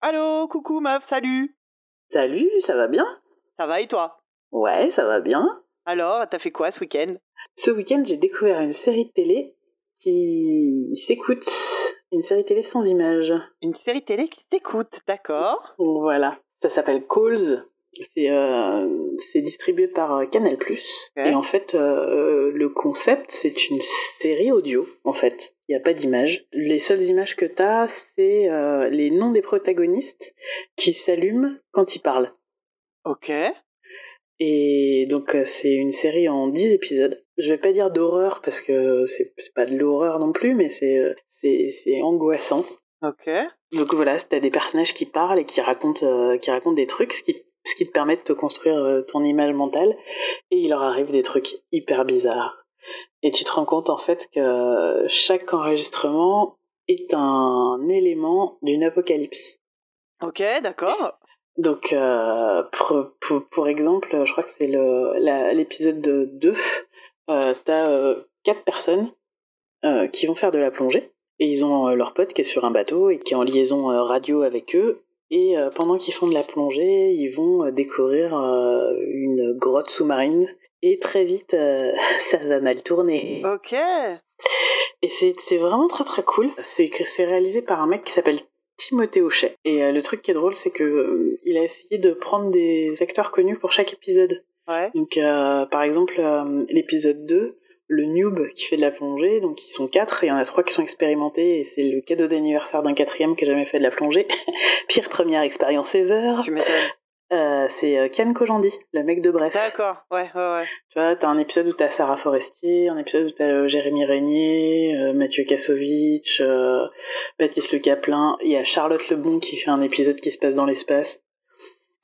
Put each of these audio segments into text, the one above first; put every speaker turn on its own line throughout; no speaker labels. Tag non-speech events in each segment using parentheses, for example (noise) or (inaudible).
Allô, coucou meuf, salut
Salut, ça va bien?
Ça va et toi?
Ouais, ça va bien.
Alors, t'as fait quoi ce week-end?
Ce week-end, j'ai découvert une série de télé qui s'écoute. Une série télé sans images.
Une série télé qui t'écoute, d'accord
Voilà. Ça s'appelle Calls. C'est euh, distribué par euh, Canal+. Et en fait, euh, le concept, c'est une série audio, en fait. Il n'y a pas d'image. Les seules images que tu as, c'est euh, les noms des protagonistes qui s'allument quand ils parlent.
Ok.
Et donc c'est une série en 10 épisodes. Je vais pas dire d'horreur parce que c'est pas de l'horreur non plus, mais c'est angoissant.
Ok.
Donc voilà, t'as des personnages qui parlent et qui racontent euh, qui racontent des trucs, ce qui ce qui te permet de te construire euh, ton image mentale. Et il leur arrive des trucs hyper bizarres. Et tu te rends compte en fait que chaque enregistrement est un élément d'une apocalypse.
Ok, d'accord.
Donc, euh, pour, pour, pour exemple, je crois que c'est l'épisode 2, euh, t'as euh, quatre personnes euh, qui vont faire de la plongée, et ils ont leur pote qui est sur un bateau et qui est en liaison radio avec eux, et euh, pendant qu'ils font de la plongée, ils vont euh, découvrir euh, une grotte sous-marine, et très vite, (laughs) ça va mal tourner.
Ok.
Et c'est vraiment très très cool. C'est c'est réalisé par un mec qui s'appelle Timothée Hochet. Et le truc qui est drôle, c'est que il a essayé de prendre des acteurs connus pour chaque épisode.
Ouais.
Donc euh, par exemple, euh, l'épisode 2, le noob qui fait de la plongée, donc ils sont quatre, et il y en a trois qui sont expérimentés, et c'est le cadeau d'anniversaire d'un quatrième qui a jamais fait de la plongée. (laughs) Pire première expérience ever.
Tu m'étonnes.
Euh, c'est euh, Ken Kojandi, le mec de Bref.
D'accord, ouais, ouais, ouais.
Tu vois, t'as un épisode où t'as Sarah Forestier, un épisode où t'as euh, Jérémy Régnier, euh, Mathieu Kassovitch, euh, Baptiste Le Caplin. Il y a Charlotte Lebon qui fait un épisode qui se passe dans l'espace.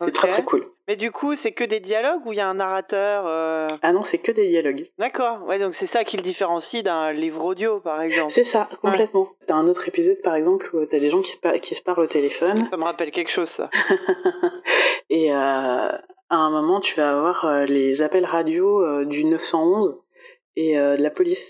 C'est très très cool.
Mais du coup, c'est que des dialogues ou il y a un narrateur euh,
Ah non, c'est que des dialogues.
D'accord, ouais, donc c'est ça qui le différencie d'un livre audio, par exemple.
C'est ça, complètement. T'as un autre épisode par exemple où t'as des gens qui se, par- qui se parlent au téléphone.
Ça me rappelle quelque chose, ça. (laughs)
Et euh, à un moment, tu vas avoir euh, les appels radio du 911 et de la police.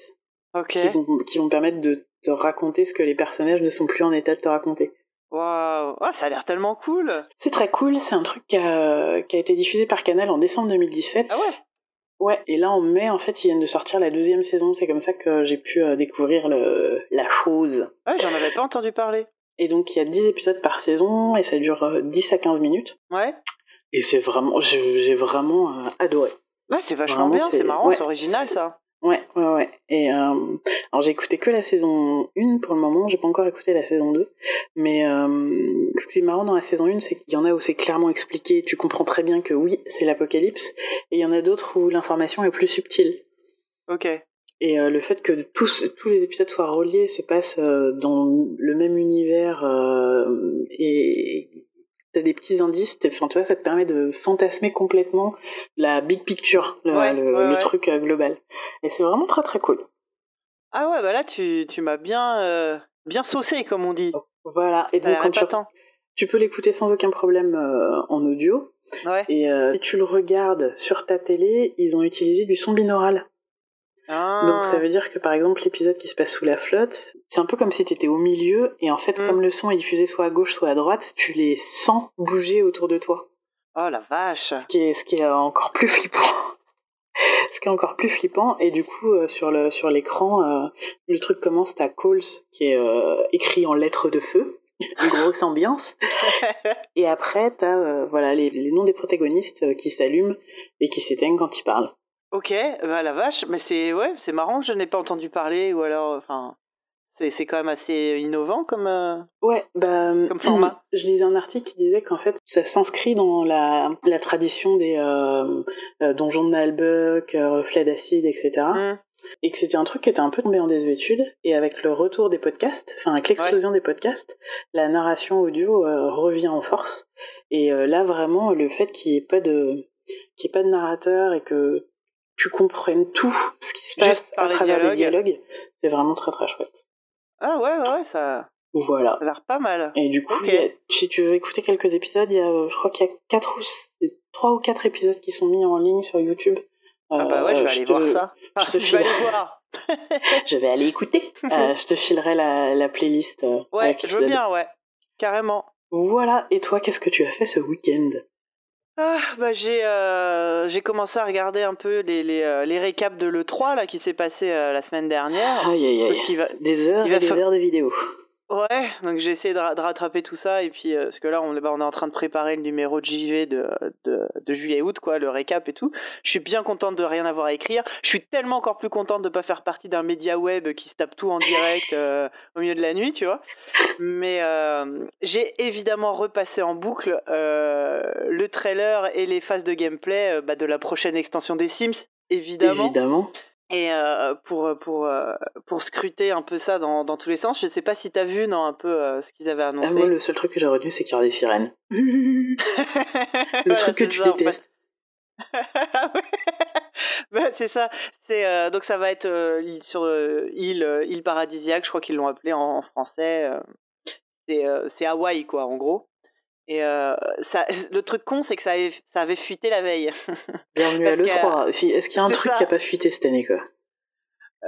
Qui vont, qui vont permettre de te raconter ce que les personnages ne sont plus en état de te raconter.
Waouh, Ah, ça a l'air tellement cool.
C'est très cool, c'est un truc qui a, qui a été diffusé par Canal en décembre 2017.
Ah ouais?
Ouais, et là en mai, en fait, ils viennent de sortir la deuxième saison, c'est comme ça que j'ai pu euh, découvrir le, la chose.
Ouais, j'en avais pas entendu parler.
Et donc il y a 10 épisodes par saison, et ça dure euh, 10 à 15 minutes.
Ouais
Et c'est vraiment, j'ai vraiment euh, adoré.
Ouais, c'est vachement
Vraiment,
bien, c'est marrant,
ouais,
c'est original, ça.
Ouais, ouais, ouais. Et euh, alors j'ai écouté que la saison 1 pour le moment, j'ai pas encore écouté la saison 2. Mais euh, ce qui est marrant dans la saison 1, c'est qu'il y en a où c'est clairement expliqué, tu comprends très bien que oui, c'est l'apocalypse. Et il y en a d'autres où l'information est plus subtile.
Ok.
Et euh, le fait que tous, tous les épisodes soient reliés, se passent euh, dans le même univers et t'as des petits indices, enfin tu vois, ça te permet de fantasmer complètement la big picture, le,
Ouais,
le-
ouais,
le
ouais.
truc euh, global. Et c'est vraiment très très cool.
Ah ouais, bah là, tu, tu m'as bien, euh, bien saucé, comme on dit.
Voilà, et donc quand tu, tu peux l'écouter sans aucun problème euh, en audio. Et euh, si tu le regardes sur ta télé, ils ont utilisé du son binaural.
Ah.
Donc ça veut dire que par exemple l'épisode qui se passe sous la flotte, c'est un peu comme si tu étais au milieu et en fait
Mm.
comme le son est diffusé soit à gauche soit à droite, tu les sens bouger autour de toi.
Oh la vache.
Ce qui est, ce qui est euh, encore plus flippant. (laughs) ce qui est encore plus flippant et du coup euh, sur le sur l'écran euh, le truc commence à calls qui est euh, écrit en lettres de feu, (laughs) une grosse ambiance (laughs) et après t'as voilà les, les noms des protagonistes qui s'allument et qui s'éteignent quand ils parlent.
Ok, bah la vache, mais c'est ouais, c'est marrant que je n'ai pas entendu parler ou alors, enfin, c'est c'est quand même assez innovant comme. euh,
Ouais, bah,
Comme format. (clears throat)
Je lisais un article qui disait qu'en fait, ça s'inscrit dans la, la tradition des euh, euh, donjons de Nalbuck, euh, reflets d'acide, etc.
hmm.
Et que c'était un truc qui était un peu tombé en désuétude. Et avec le retour des podcasts, enfin avec l'explosion des podcasts, la narration audio euh, revient en force. Et euh, là, vraiment, le fait qu'il n'y ait pas de qu'il y ait pas de narrateur et que tu comprennes tout ce qui se passe à travers les
dialogues.
dialogues, c'est vraiment très très chouette.
Ah ouais, ouais, ça,
Voilà.
ça a l'air pas mal.
Et du coup,
Ok.
il y a- si tu veux écouter quelques épisodes, il y a, euh, je crois qu'il y a quatre ou c- trois ou quatre épisodes qui sont mis en ligne sur YouTube.
Ah bah ouais, je
Euh,
vais aller
te-
voir ça. Ah,
je te (laughs)
je vais aller voir. (laughs)
Je vais aller écouter. (laughs) Euh, je te filerai la, la playlist. euh,
Ouais, je veux bien, ouais. Carrément.
Voilà, et toi, qu'est-ce que tu as fait ce week-end?
Ah, bah j'ai euh, j'ai commencé à regarder un peu les, les, euh, les récaps de l'E3 là, qui s'est passé euh, la semaine dernière.
Aïe, aïe, aïe.
Parce qu'il va,
Des heures
il va
et des
fa-
heures de vidéos.
Ouais, donc j'ai essayé de, ra- de rattraper tout ça et puis euh, parce que là on, bah, on est en train de préparer le numéro de JV de, de, de juillet-août quoi, le récap et tout. Je suis bien contente de rien avoir à écrire. Je suis tellement encore plus contente de pas faire partie d'un média web qui se tape tout en direct (laughs) euh, au milieu de la nuit, tu vois. Mais euh, j'ai évidemment repassé en boucle le trailer et les phases de gameplay bah, de la prochaine extension des Sims, évidemment.
Évidemment.
Et euh, pour, pour, euh, pour scruter un peu ça dans, dans tous les sens, je sais pas si t'as vu non, un peu euh, ce qu'ils avaient
Ah,
annoncé.
moi, le seul truc que j'ai retenu, c'est qu'il y aura des sirènes. (laughs) le
Voilà,
truc que tu
ça, en fait.
détestes. (laughs)
Bah, c'est ça. C'est euh, donc ça va être euh, sur euh, île euh, île paradisiaque, je crois qu'ils l'ont appelé en, en français. euh. c'est euh, c'est Hawaï quoi, en gros. Et euh, ça, (laughs) le truc con, c'est que ça avait, ça avait fuité la veille. (laughs)
Bienvenue à
Parce que-
l'E3. Fi- Est-ce qu'il y a un truc
ça.
qui a pas fuité cette année, quoi?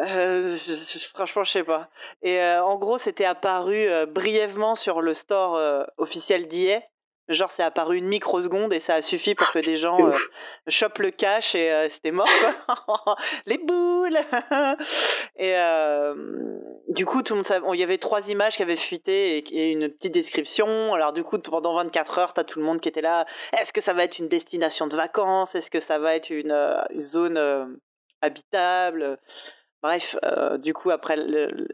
Euh, je- je- franchement, je sais pas. Et euh, en gros, c'était apparu brièvement sur le store officiel d'IA. Genre, c'est apparu une microseconde et ça a suffi pour que des gens euh, chopent le cash et euh, c'était mort, quoi. (laughs) Les boules Et euh, du coup, tout le monde savait. Il y avait trois images qui avaient fuité et, et une petite description. Alors, du coup, pendant 24 heures, t'as tout le monde qui était là. Est-ce que ça va être une destination de vacances? Est-ce que ça va être une, euh, une zone euh, habitable? Bref, euh, du coup, après,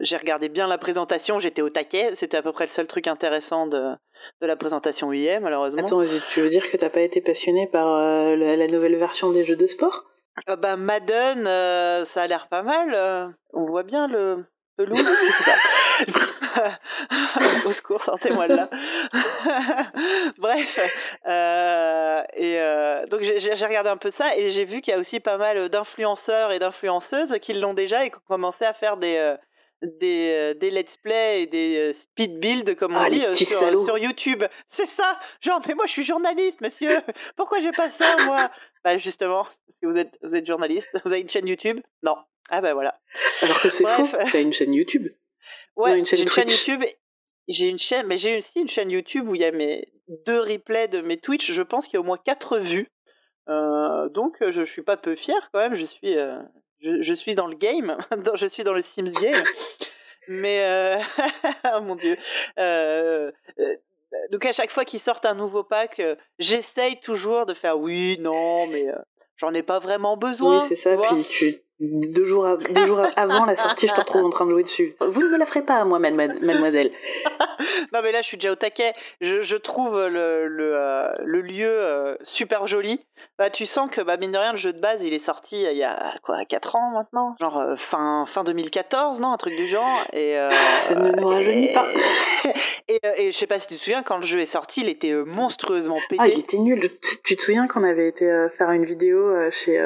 j'ai regardé bien la présentation, j'étais au taquet. C'était à peu près le seul truc intéressant de, de la présentation IA, malheureusement.
Attends, tu veux dire que t'as pas été passionné par euh, la, la nouvelle version des jeux de sport?
Euh, bah, Madden, euh, ça a l'air pas mal. on voit bien le pelouse, je sais pas. (laughs) Au secours, sortez-moi de là. (laughs) Bref, euh, et euh, donc j'ai regardé un peu ça et j'ai vu qu'il y a aussi pas mal d'influenceurs et d'influenceuses qui l'ont déjà et qui ont commencé à faire des euh, des, des let's play et des speed build comme on
Ah,
dit sur, sur YouTube. C'est ça. Genre mais moi je suis journaliste monsieur. Pourquoi j'ai pas ça moi? Bah justement parce que vous êtes vous êtes journaliste. Vous avez une chaîne YouTube? Non. Ah bah voilà.
Alors que c'est faux, t'as une chaîne YouTube.
Ouais,
Non, une chaîne
j'ai une chaîne
Twitch.
YouTube. J'ai une chaîne, mais j'ai aussi une chaîne YouTube où il y a mes deux replays de mes Twitch. Je pense qu'il y a au moins quatre vues. Euh, donc je, je suis pas peu fier quand même. Je suis, euh, je, je suis dans le game. (laughs) je suis dans le Sims game. mais euh, (laughs) oh mon dieu. Euh, donc à chaque fois qu'ils sortent un nouveau pack, j'essaye toujours de faire oui, non, mais j'en ai pas vraiment besoin.
oui, c'est ça. Puis tu, deux, jours av- deux jours avant la sortie, je te retrouve en train de jouer dessus. Vous ne me la ferez pas, moi, mademoi- mademoiselle. (laughs)
Non mais là je suis déjà au taquet. Je, je trouve le, le, euh, le lieu euh, super joli. Bah tu sens que bah, mine de rien le jeu de base il est sorti euh, il y a quoi 4 ans maintenant? Genre euh, fin, fin 2014 non? Un truc du genre. Et,
Ça ne nous rajeunit pas. (laughs)
Et, et je sais pas si tu te souviens quand le jeu est sorti il était monstrueusement pété.
Ah, il était nul. Tu, tu te souviens qu'on avait été faire une vidéo chez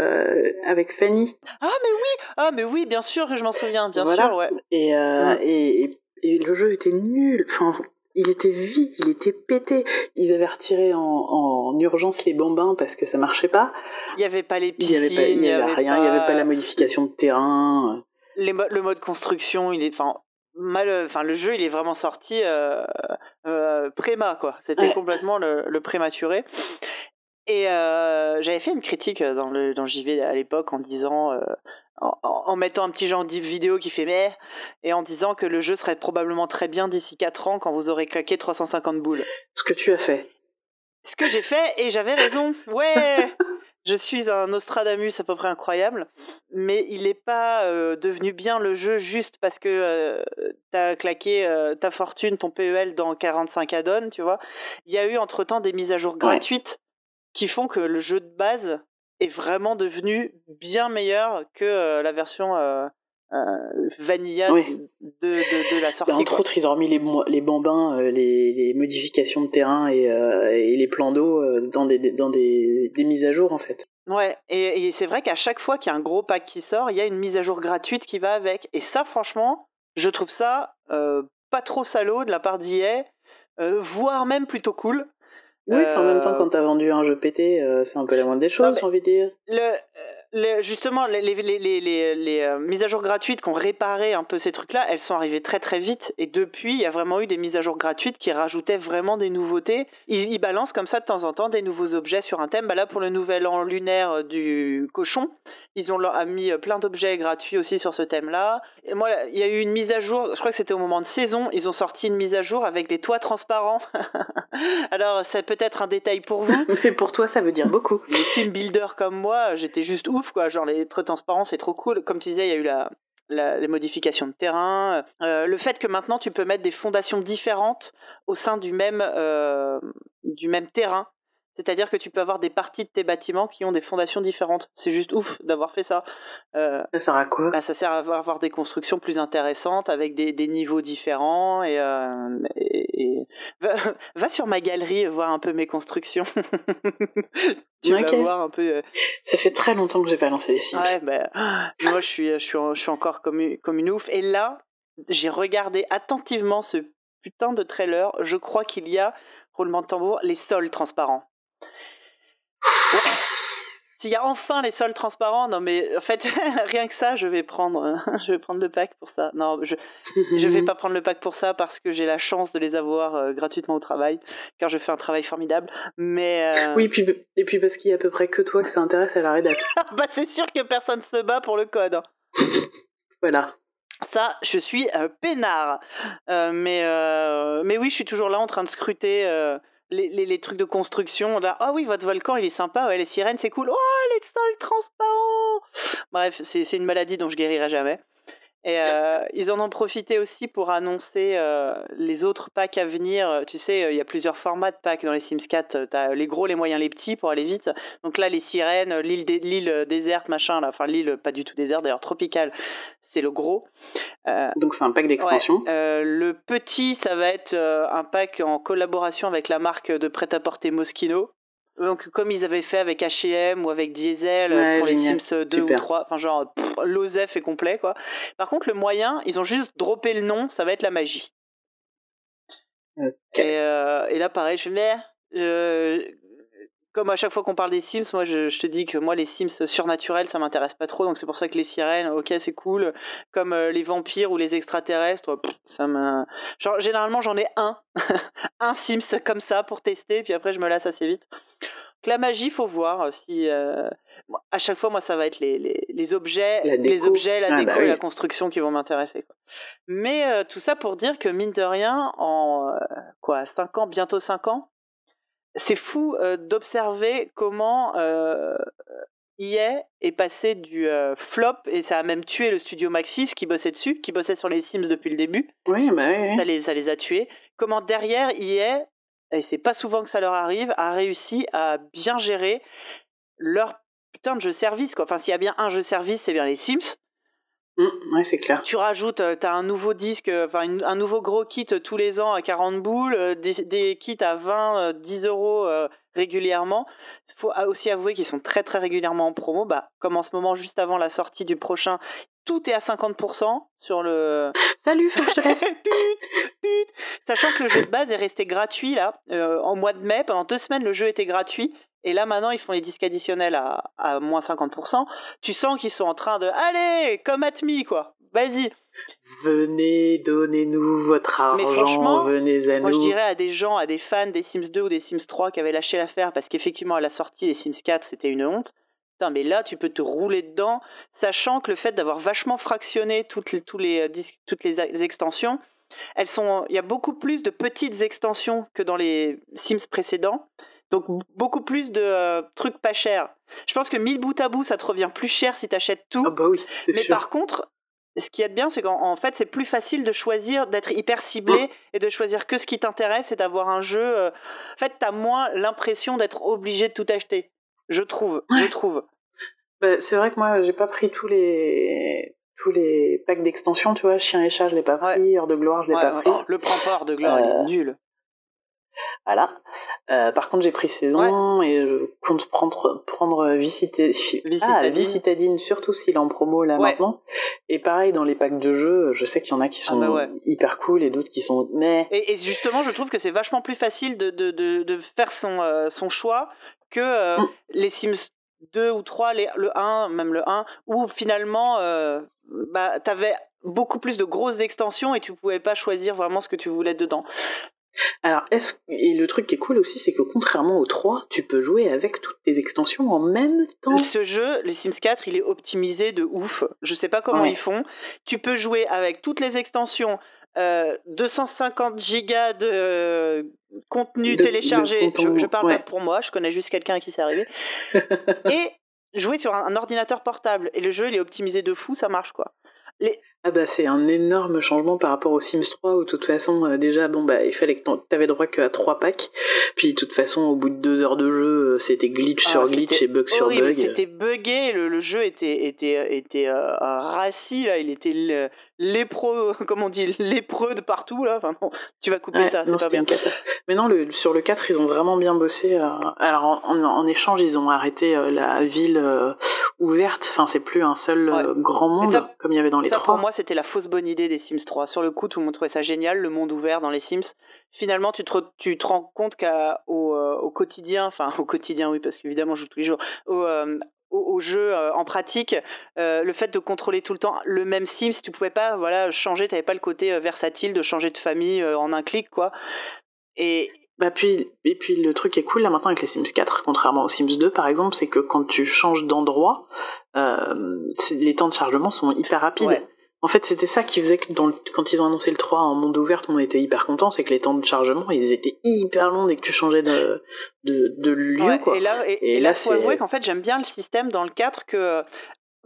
avec Fanny?
Ah mais oui Ah mais oui bien sûr que je m'en souviens bien
Voilà.
sûr ouais.
et, euh, et, et, et le jeu était nul. Enfin, il était vide, il était pété. Ils avaient retiré en, en urgence les bambins parce que ça marchait pas.
Il y avait pas les
Il y
piscines,
avait pas, il y avait rien, il y avait pas la modification de terrain.
les mo- le mode construction, il est, enfin, mal, enfin, le jeu, il est vraiment sorti euh, euh, préma, quoi. C'était
Ouais.
complètement le, le prématuré. Et euh, j'avais fait une critique dans le dans JV à l'époque en disant, euh, en, mettant un petit genre de vidéo qui fait mais, et en disant que le jeu serait probablement très bien d'ici 4 ans quand vous aurez claqué 350 boules.
Ce que tu as fait.
Ce que j'ai fait, et j'avais raison. Ouais Je suis un Nostradamus à peu près incroyable, mais il n'est pas euh, devenu bien le jeu juste parce que euh, t'as claqué euh, ta fortune, ton PEL dans 45 add-ons, tu vois. Il y a eu entre-temps des mises à jour gratuites qui font que le jeu de base est vraiment devenu bien meilleur que euh, la version euh, euh, vanilla
Oui.
de, de, de la
Bah,
sortie.
entre
quoi.
autres, ils ont remis les, les bambins, les, les modifications de terrain et, et les plans d'eau dans, des, dans des, des mises à jour en fait.
Ouais, et, et c'est vrai qu'à chaque fois qu'il y a un gros pack qui sort, il y a une mise à jour gratuite qui va avec. Et ça, franchement, je trouve ça pas trop salaud de la part d'IA, voire même plutôt cool.
Oui, en même temps,
Euh,
quand t'as vendu un jeu pété, euh, c'est un peu la moindre des choses, j'ai envie de dire.
Le, euh, justement, les, les, les, les mises à jour gratuites qui ont réparé un peu ces trucs-là, elles sont arrivées très très vite. Et depuis, il y a vraiment eu des mises à jour gratuites qui rajoutaient vraiment des nouveautés. Ils, balancent comme ça de temps en temps des nouveaux objets sur un thème. Bah là, pour le nouvel an lunaire du cochon, ils ont mis euh, plein d'objets gratuits aussi sur ce thème-là. Et moi, il y a eu une mise à jour, je crois que c'était au moment de saison, ils ont sorti une mise à jour avec des toits transparents. (laughs) Alors, c'est peut-être un détail pour vous. (laughs)
Mais pour toi, ça veut dire beaucoup.
Les team builders comme moi, j'étais juste ouf, quoi. Genre, les toits transparents, c'est trop cool. Comme tu disais, il y a eu la, les modifications de terrain, euh, le fait que maintenant tu peux mettre des fondations différentes au sein du même, euh, du même terrain. C'est-à-dire que tu peux avoir des parties de tes bâtiments qui ont des fondations différentes. C'est juste ouf d'avoir fait ça.
Euh, ça sert à quoi?
bah, Ça sert à avoir des constructions plus intéressantes avec des, des niveaux différents. Et, euh, et, (laughs) Va, sur ma galerie voir un peu mes constructions. (laughs)
tu vas voir un peu. Euh, ça fait très longtemps que j'ai pas lancé les Sims.
Ouais, bah, (gasps) moi je suis, je suis, je suis encore comme une, comme une ouf. Et là, j'ai regardé attentivement ce putain de trailer. Je crois qu'il y a roulement de tambour, les sols transparents. S'il y a enfin les sols transparents, non mais en fait (laughs) rien que ça, je vais prendre, (laughs) je vais prendre le pack pour ça. Non, je je vais pas prendre le pack pour ça parce que j'ai la chance de les avoir euh, gratuitement au travail, car je fais un travail formidable. Mais
euh, oui, puis et puis parce qu'il y a à peu près que toi que ça intéresse à la rédaction. (laughs)
bah c'est sûr que personne se bat pour le code. Hein.
voilà.
Ça, je suis euh, peinard. mais mais oui, je suis toujours là en train de scruter les, les, trucs de construction. Là, ah oui, votre volcan, il est sympa, ouais, les sirènes, c'est cool. Oh, les sols transparents Bref, c'est une maladie dont je guérirai jamais. Et euh, (laughs) ils en ont profité aussi pour annoncer euh, les autres packs à venir. Tu sais, il y a plusieurs formats de packs dans les Sims 4. Tu as les gros, les moyens, les petits pour aller vite. Donc là, les sirènes, l'île déserte, machin, là. enfin l'île pas du tout déserte, d'ailleurs tropicale, c'est le gros.
Euh, Donc c'est un pack d'extension.
Euh, le petit, ça va être euh, un pack en collaboration avec la marque de prêt-à-porter Moschino. Donc comme ils avaient fait avec H&M ou avec Diesel pour les Sims 2 ou 3, enfin genre l'OSEF est complet quoi. Par contre le moyen, ils ont juste droppé le nom, ça va être la magie. Et, et, là pareil, je me dis, comme à chaque fois qu'on parle des Sims, moi je, te dis que moi les Sims surnaturels ça m'intéresse pas trop, donc c'est pour ça que les sirènes, ok c'est cool, comme euh, les vampires ou les extraterrestres, ça me, genre généralement j'en ai un, (laughs) un Sims comme ça pour tester, puis après je me lasse assez vite. Donc, la magie, faut voir euh, si euh, à chaque fois moi ça va être les, les, les objets, les objets, la ah, déco bah et la construction qui vont m'intéresser. Mais tout ça pour dire que mine de rien, en quoi 5 ans, bientôt 5 ans, c'est fou euh, d'observer comment euh, EA est passé du euh, flop et ça a même tué le studio Maxis qui bossait dessus, qui bossait sur les Sims depuis le début.
Oui, bah oui,
Ça, les, ça les a tués. Comment derrière EA, et c'est pas souvent que ça leur arrive, a réussi à bien gérer leur putain de jeu service. Quoi. Enfin, s'il y a bien un jeu service, c'est bien les Sims.
Mmh, c'est clair.
Tu rajoutes, euh, tu as un nouveau disque, euh, enfin un nouveau gros kit tous les ans à 40 boules, euh, des, kits à 20, 10 euros régulièrement. Il faut aussi avouer qu'ils sont très très régulièrement en promo. Bah, comme en ce moment, juste avant la sortie du prochain, tout est à 50% sur le. (laughs)
Salut, faut que je te laisse. (laughs)
Sachant que le jeu de base est resté gratuit là, en mois de mai, pendant deux semaines, le jeu était gratuit. Et là, maintenant, ils font les disques additionnels à, à moins 50%. Tu sens qu'ils sont en train de. Allez, comme Atmi, quoi. Vas-y.
Venez, donnez-nous votre argent, Mais franchement, venez à
moi,
nous.
je dirais à des gens, à des fans des Sims 2 ou des Sims 3 qui avaient lâché l'affaire parce qu'effectivement, à la sortie, les Sims 4, c'était une honte. Putain, mais là, tu peux te rouler dedans, sachant que le fait d'avoir vachement fractionné toutes les, euh, toutes les extensions, elles sont, il y a beaucoup plus de petites extensions que dans les Sims précédents. Donc beaucoup plus de euh, trucs pas chers. Je pense que 1000 bout à bout, ça te revient plus cher si tu achètes tout.
Ah bah oui,
Mais par contre, ce qui est bien, c'est qu'en fait, c'est plus facile de choisir, d'être hyper ciblé mmh. et de choisir que ce qui t'intéresse et d'avoir un jeu. Euh, en fait, tu as moins l'impression d'être obligé de tout acheter. Je trouve. Je trouve.
Bah, c'est vrai que moi, j'ai pas pris tous les tous les packs d'extension, tu vois, Chien et Chat, je l'ai pas pris, Heure de Gloire, je l'ai pas pris.
le prends pas, Heure de Gloire, il est euh, nul.
Voilà. Euh, par contre, j'ai pris saison et je compte prendre, prendre Vicitadine. Ah, surtout s'il est en promo là maintenant. Et pareil, dans les packs de jeux, je sais qu'il y en a qui ah sont bah hyper cool et d'autres qui sont. Mais...
Et, justement, je trouve que c'est vachement plus facile de, de, de, faire son, euh, son choix que euh, mm. les Sims 2 ou 3, les, le 1, même le 1, où finalement, bah, tu avais beaucoup plus de grosses extensions et tu pouvais pas choisir vraiment ce que tu voulais dedans.
Alors, est-ce et le truc qui est cool aussi, c'est que contrairement au 3, tu peux jouer avec toutes tes extensions en même temps.
Ce jeu, les Sims 4, il est optimisé de ouf. Je sais pas comment ils font. Tu peux jouer avec toutes les extensions. 250 euh, gigas de contenu téléchargé. je, parle pas pour moi, je connais juste quelqu'un à qui c'est arrivé. (laughs) et jouer sur un, ordinateur portable. Et le jeu, il est optimisé de fou, ça marche quoi.
Ah bah c'est un énorme changement par rapport au Sims 3 où de toute façon euh, déjà bon bah il fallait que t'avais droit qu'à 3 packs puis de toute façon au bout de 2 heures de jeu euh, c'était glitch ah, sur glitch et bug sur bug.
C'était buggé, le, jeu était était était euh, rassis là, il était lépreux, (laughs) comme on dit, lépreux de partout là. Enfin tu vas couper ça, c'est pas bien.
Mais non, le, sur le 4 ils ont vraiment bien bossé. alors en, échange ils ont arrêté la ville ouverte. Enfin c'est plus un seul grand monde comme il y avait dans les
ça,
3.
Pour moi c'était la fausse bonne idée des Sims 3. Sur le coup, tout le monde trouvait ça génial, le monde ouvert dans les Sims. Finalement, tu te, tu te rends compte qu'au euh, au quotidien, enfin au quotidien, oui, parce qu'évidemment, je joue tous les jours, au, euh, au, jeu euh, en pratique, le fait de contrôler tout le temps le même Sims, tu pouvais pas voilà, changer, tu n'avais pas le côté versatile de changer de famille en un clic, quoi. Et,
bah puis, et puis le truc qui est cool là maintenant avec les Sims 4, contrairement aux Sims 2 par exemple, c'est que quand tu changes d'endroit, les temps de chargement sont hyper rapides. En fait, c'était ça qui faisait que quand ils ont annoncé le 3 en monde ouvert, on était hyper content, c'est que les temps de chargement, ils étaient hyper longs dès que tu changeais de, de, lieu. quoi.
Et là, et, là, faut avouer qu'en fait, j'aime bien le système dans le 4 que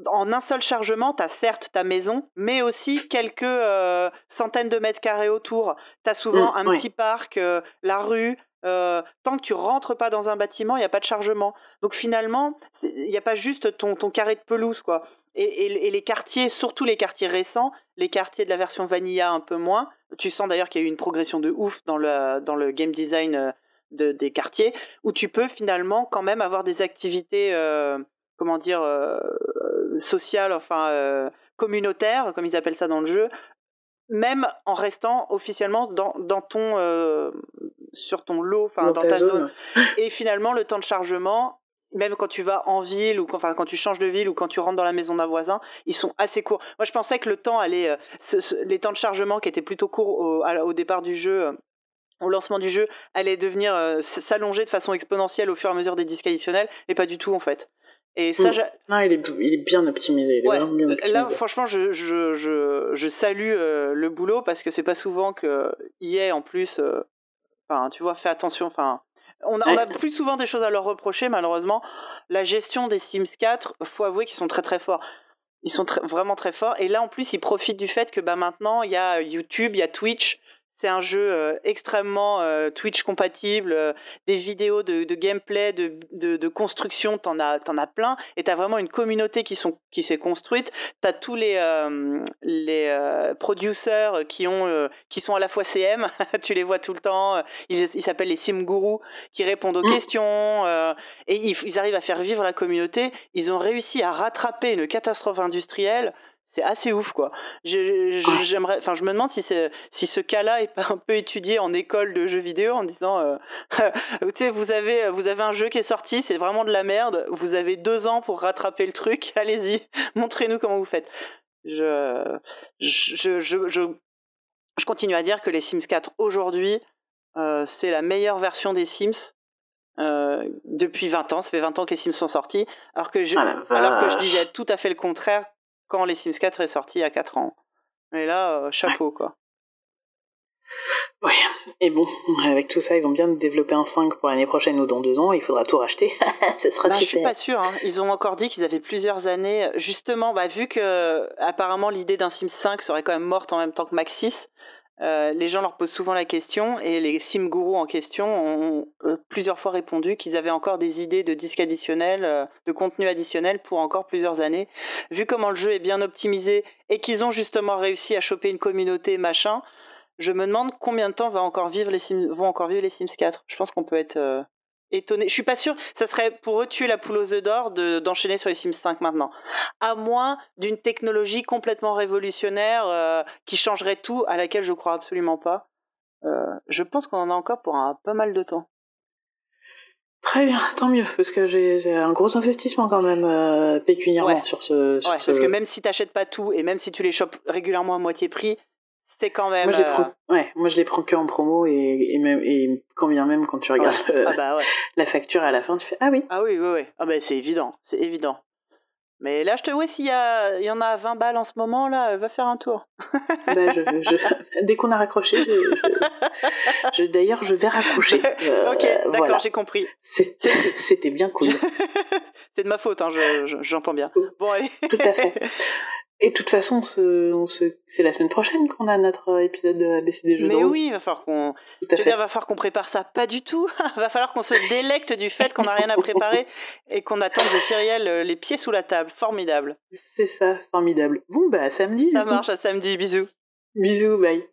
en un seul chargement, tu as certes ta maison, mais aussi quelques euh, centaines de mètres carrés autour. Tu as souvent mmh, un petit parc, euh, la rue. Euh, tant que tu rentres pas dans un bâtiment, il n'y a pas de chargement. Donc finalement, il n'y a pas juste ton, ton carré de pelouse, quoi. Et, les quartiers, surtout les quartiers récents, les quartiers de la version Vanilla un peu moins. Tu sens d'ailleurs qu'il y a eu une progression de ouf dans le, dans le game design euh, de, des quartiers, où tu peux finalement quand même avoir des activités, euh, comment dire, euh, sociales, enfin communautaires, comme ils appellent ça dans le jeu, même en restant officiellement dans, dans ton, sur ton lot, enfin dans, ta zone. Et finalement, le temps de chargement même quand tu vas en ville ou quand, enfin, quand tu changes de ville ou quand tu rentres dans la maison d'un voisin, ils sont assez courts. Moi, je pensais que le temps allait, euh, les temps de chargement qui étaient plutôt courts au, au départ du jeu, euh, au lancement du jeu, allaient devenir euh, s'allonger de façon exponentielle au fur et à mesure des disques additionnels, et pas du tout en fait.
Et ça, non, il est, il est bien optimisé.
Là, franchement, je, je, je, je salue le boulot parce que c'est pas souvent que EA en plus, enfin, tu vois, fais attention, enfin on a, plus souvent des choses à leur reprocher, malheureusement. La gestion des Sims 4, faut avouer qu'ils sont très très forts. Ils sont vraiment très forts. Et là, en plus, ils profitent du fait que bah, maintenant, il y a YouTube, il y a Twitch, c'est un jeu euh, extrêmement euh, Twitch compatible, euh, des vidéos de, gameplay, de, de, construction, t'en as, en as plein, et t'as vraiment une communauté qui, sont, qui s'est construite. T'as tous les, les producers qui, ont, qui sont à la fois CM, (laughs) tu les vois tout le temps, ils s'appellent les Sim qui répondent aux mmh. questions, et ils, ils arrivent à faire vivre la communauté. Ils ont réussi à rattraper une catastrophe industrielle c'est assez ouf quoi. J'aimerais, enfin, je me demande si, si ce cas-là est pas un peu étudié en école de jeux vidéo en disant, euh, (laughs) tu sais, vous avez, vous avez un jeu qui est sorti, c'est vraiment de la merde. Vous avez deux ans pour rattraper le truc. (laughs) Allez-y, montrez-nous comment vous faites. Je, je, je, je, continue à dire que les Sims 4 aujourd'hui, euh, c'est la meilleure version des Sims. Euh, depuis 20 ans, ça fait 20 ans que les Sims sont sortis, alors que je, ah alors que je disais tout à fait le contraire quand les Sims 4 est sorti il y a 4 ans. Mais là, euh, chapeau, quoi.
Ouais, et bon, avec tout ça, ils vont bien développer un 5 pour l'année prochaine ou dans deux ans, il faudra tout racheter. (laughs) Ce sera bah, super. Je
suis pas sûr. Hein. Ils ont encore dit qu'ils avaient plusieurs années. Justement, bah, vu que apparemment l'idée d'un Sims 5 serait quand même morte en même temps que Max 6, euh, les gens leur posent souvent la question et les sim gourous en question ont euh, plusieurs fois répondu qu'ils avaient encore des idées de disques additionnels, euh, de contenu additionnel pour encore plusieurs années. Vu comment le jeu est bien optimisé et qu'ils ont justement réussi à choper une communauté machin, je me demande combien de temps va encore vivre les vont encore vivre les Sims 4. Je pense qu'on peut être étonné. Je suis pas sûr, ça serait pour eux tuer la poule aux œufs d'or d'enchaîner sur les Sims 5 maintenant. À moins d'une technologie complètement révolutionnaire euh, qui changerait tout, à laquelle je crois absolument pas. Euh, je pense qu'on en a encore pour un pas mal de temps.
Très bien, tant mieux, parce que j'ai un gros investissement quand même euh, pécuniairement sur ce. Sur
ouais, parce que même si t'achètes pas tout et même si tu les chopes régulièrement à moitié prix, quand même.
Moi je, les prends, ouais, moi je les prends que en promo et, et, même, et quand bien même quand tu regardes
ah bah (laughs)
la facture à la fin, tu fais Ah oui.
Ah oui, oui, oui. Ah bah c'est évident, c'est évident. Mais là, je te vois, s'il y, a... y en a 20 balles en ce moment, là, va faire un tour.
bah, je, je... (laughs) Dès qu'on a raccroché, je, d'ailleurs, je vais raccrocher.
Euh, ok, d'accord, j'ai compris.
C'était bien cool. (laughs)
c'est de ma faute, hein, j'entends bien. Bon, allez.
Tout à fait. Et de toute façon, c'est la semaine prochaine qu'on a notre épisode de ABC des jeux
Mais oui, il va falloir qu'on. va falloir qu'on prépare ça. Pas du tout. il (laughs) va falloir qu'on se délecte du fait qu'on n'a rien à préparer et qu'on attende de Firiel euh, les pieds sous la table. Formidable.
C'est ça, formidable. Bon, bah, à samedi.
Ça marche, à samedi. Bisous.
Bisous, bye.